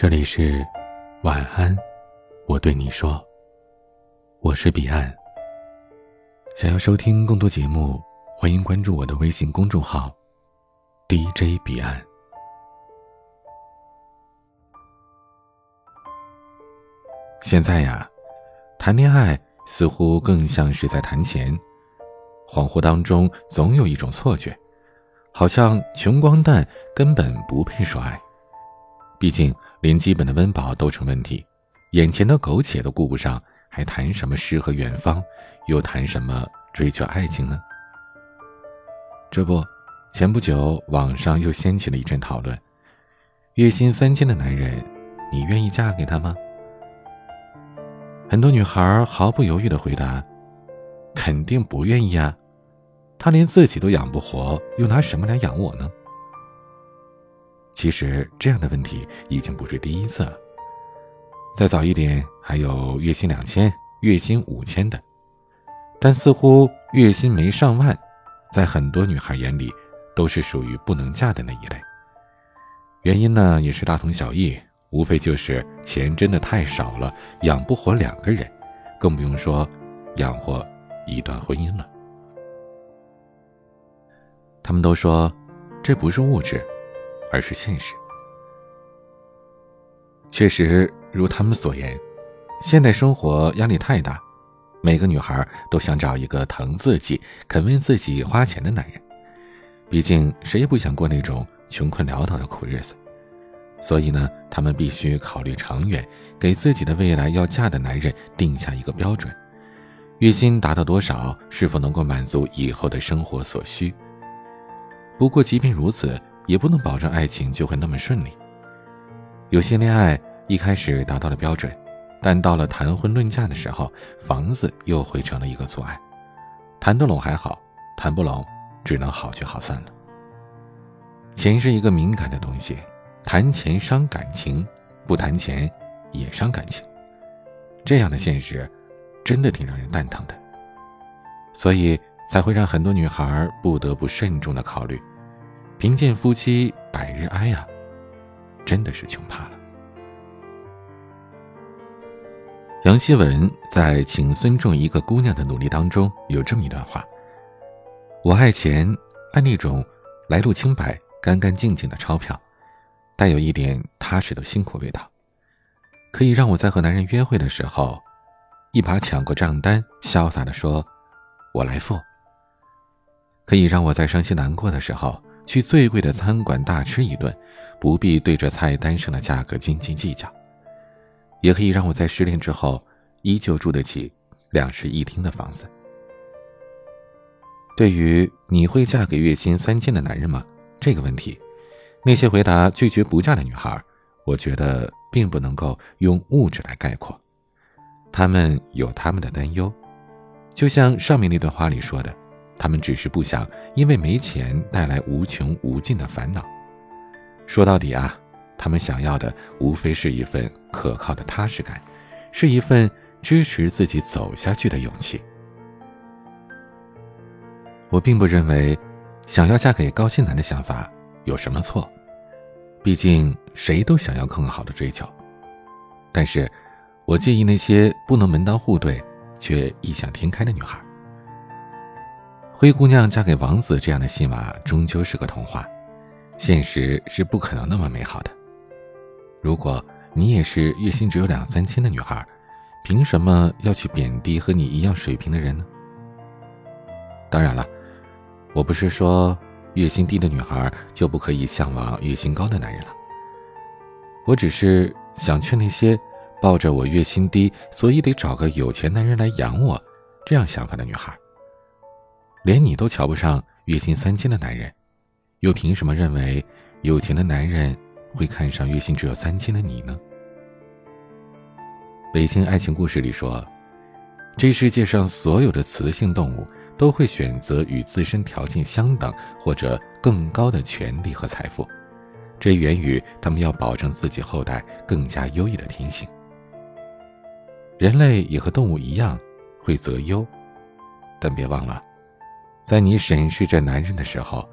这里是晚安，我对你说，我是彼岸。想要收听更多节目，欢迎关注我的微信公众号 DJ 彼岸。现在呀，谈恋爱似乎更像是在谈钱，恍惚当中总有一种错觉，好像穷光蛋根本不配说爱。毕竟连基本的温饱都成问题，眼前的苟且都顾不上，还谈什么诗和远方，又谈什么追求爱情呢？这不，前不久网上又掀起了一阵讨论：月薪三千的男人，你愿意嫁给他吗？很多女孩毫不犹豫的回答：“肯定不愿意啊，他连自己都养不活，又拿什么来养我呢？”其实这样的问题已经不是第一次了。再早一点，还有月薪两千、月薪五千的，但似乎月薪没上万，在很多女孩眼里都是属于不能嫁的那一类。原因呢，也是大同小异。无非就是钱真的太少了，养不活两个人，更不用说养活一段婚姻了。他们都说，这不是物质，而是现实。确实如他们所言，现代生活压力太大，每个女孩都想找一个疼自己、肯为自己花钱的男人。毕竟谁也不想过那种穷困潦倒的苦日子。所以呢，他们必须考虑长远，给自己的未来要嫁的男人定下一个标准：月薪达到多少，是否能够满足以后的生活所需。不过，即便如此，也不能保证爱情就会那么顺利。有些恋爱一开始达到了标准，但到了谈婚论嫁的时候，房子又会成了一个阻碍。谈得拢还好，谈不拢，只能好聚好散了。钱是一个敏感的东西。谈钱伤感情，不谈钱也伤感情，这样的现实，真的挺让人蛋疼的。所以才会让很多女孩不得不慎重的考虑，贫贱夫妻百日哀啊，真的是穷怕了。杨希文在《请尊重一个姑娘的努力》当中有这么一段话：“我爱钱，爱那种来路清白、干干净净的钞票。”带有一点踏实的辛苦味道，可以让我在和男人约会的时候，一把抢过账单，潇洒的说：“我来付。”可以让我在伤心难过的时候，去最贵的餐馆大吃一顿，不必对着菜单上的价格斤斤计较；也可以让我在失恋之后，依旧住得起两室一厅的房子。对于你会嫁给月薪三千的男人吗？这个问题。那些回答拒绝不嫁的女孩，我觉得并不能够用物质来概括，她们有她们的担忧，就像上面那段话里说的，他们只是不想因为没钱带来无穷无尽的烦恼。说到底啊，他们想要的无非是一份可靠的踏实感，是一份支持自己走下去的勇气。我并不认为，想要嫁给高薪男的想法。有什么错？毕竟谁都想要更好的追求，但是，我介意那些不能门当户对却异想天开的女孩。灰姑娘嫁给王子这样的戏码终究是个童话，现实是不可能那么美好的。如果你也是月薪只有两三千的女孩，凭什么要去贬低和你一样水平的人呢？当然了，我不是说。月薪低的女孩就不可以向往月薪高的男人了。我只是想劝那些抱着我月薪低，所以得找个有钱男人来养我这样想法的女孩。连你都瞧不上月薪三千的男人，又凭什么认为有钱的男人会看上月薪只有三千的你呢？北京爱情故事里说，这世界上所有的雌性动物。都会选择与自身条件相等或者更高的权利和财富，这源于他们要保证自己后代更加优异的天性。人类也和动物一样会择优，但别忘了，在你审视着男人的时候，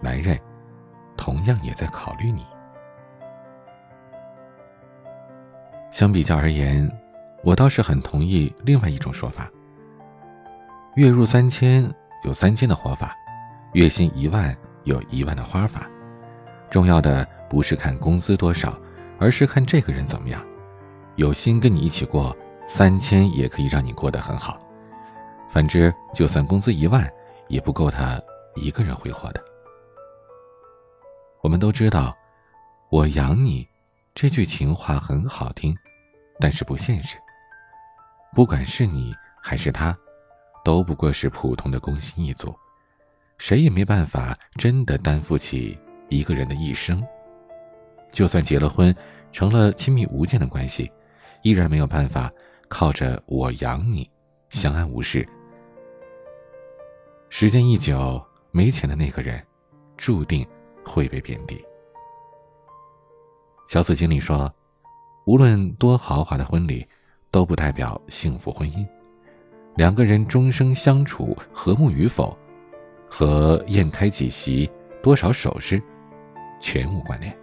男人同样也在考虑你。相比较而言，我倒是很同意另外一种说法：月入三千有三千的活法，月薪一万有一万的花法。重要的不是看工资多少，而是看这个人怎么样。有心跟你一起过，三千也可以让你过得很好。反之，就算工资一万，也不够他一个人挥霍的。我们都知道，“我养你”这句情话很好听，但是不现实。不管是你还是他，都不过是普通的工薪一族，谁也没办法真的担负起一个人的一生。就算结了婚，成了亲密无间的关系，依然没有办法靠着“我养你”相安无事。时间一久，没钱的那个人，注定会被贬低。小紫经理说：“无论多豪华的婚礼，都不代表幸福婚姻。两个人终生相处和睦与否，和宴开几席、多少首饰，全无关联。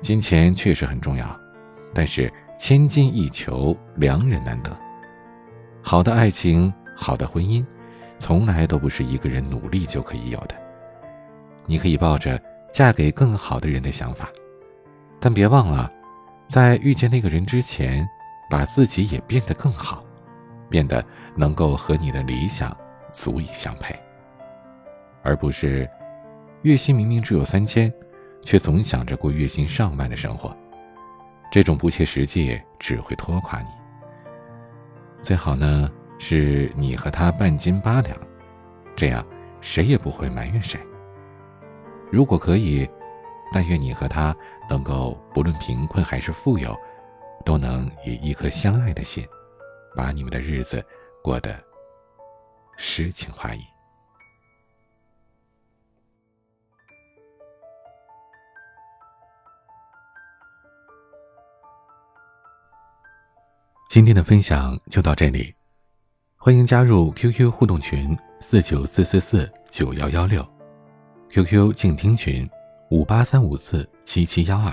金钱确实很重要，但是千金易求，良人难得。好的爱情。”好的婚姻，从来都不是一个人努力就可以有的。你可以抱着嫁给更好的人的想法，但别忘了，在遇见那个人之前，把自己也变得更好，变得能够和你的理想足以相配，而不是月薪明明只有三千，却总想着过月薪上万的生活。这种不切实际只会拖垮你。最好呢。是你和他半斤八两，这样谁也不会埋怨谁。如果可以，但愿你和他能够不论贫困还是富有，都能以一颗相爱的心，把你们的日子过得诗情画意。今天的分享就到这里。欢迎加入 QQ 互动群四九四四四九幺幺六，QQ 静听群五八三五四七七幺二。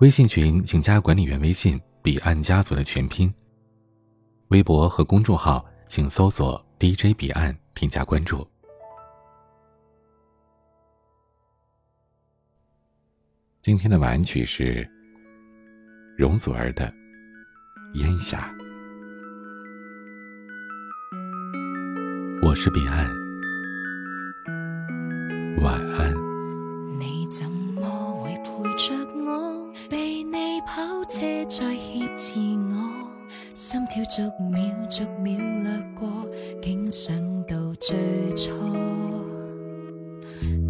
微信群请加管理员微信“彼岸家族”的全拼。微博和公众号请搜索 “DJ 彼岸”添加关注。今天的晚安曲是容祖儿的《烟霞》。我是彼岸，晚安。你怎么会陪着我？被你跑车再挟持我，心跳逐秒逐秒掠过，竟想到最初。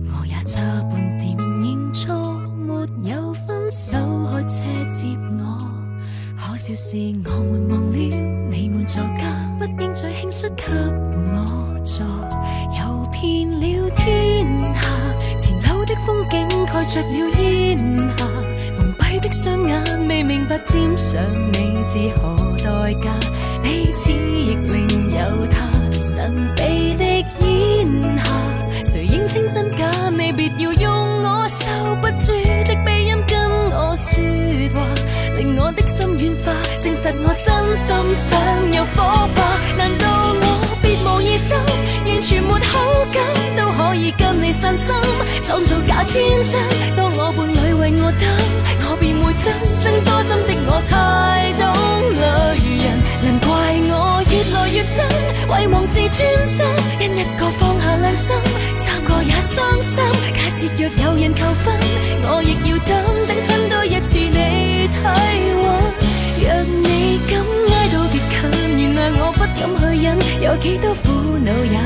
我也差半点认错，没有分手开车接我。可笑是我们忘了，你们座驾不应再轻率给。遍了天下，前路的风景盖着了烟霞，蒙蔽的双眼未明白沾上你是何代价，彼此亦另有他神秘的烟霞，谁认清真假？你别要用我受不住的鼻音跟我说话，令我的心软化，证实我真心想有火花，难道我别？无疑心，完全没好感，都可以跟你散心，创造假天真。当我伴侣为我等，我便会真正多心的我太懂女人，难怪我越来越真，遗忘自尊心，因一个放下良心，三个也伤心。假设若有人求婚，我亦要等等亲多一次你体温，若你敢挨到别近，原谅我不敢去忍，有几多。苦恼也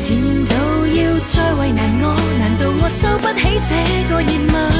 前度要再为难我，难道我收不起这个热吻？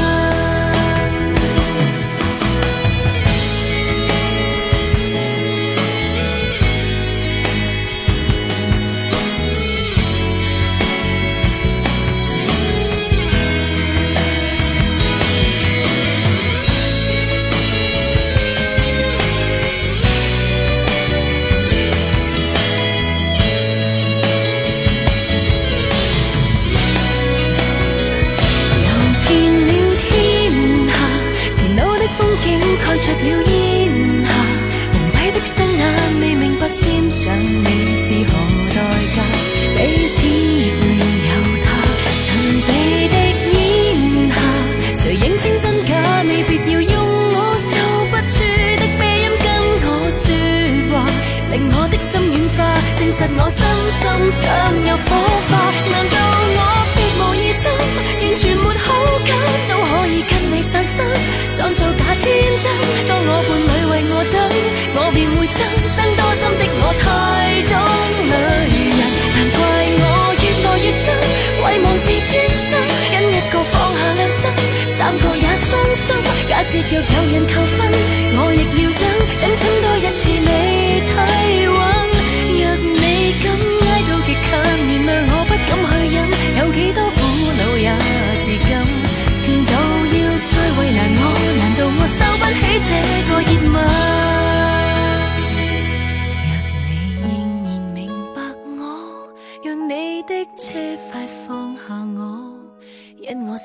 有火花。难道我别无二心，完全没好感，都可以跟你散心，装做假天真。当我伴侣为我等，我便会憎憎多心的我太懂女人。难怪我越来越憎，遗忘自尊心，因一个放下良心，三个也伤心。假设若有人求婚，我亦要等，等親多一次你体。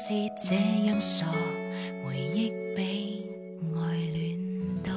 是这样傻回忆比爱恋多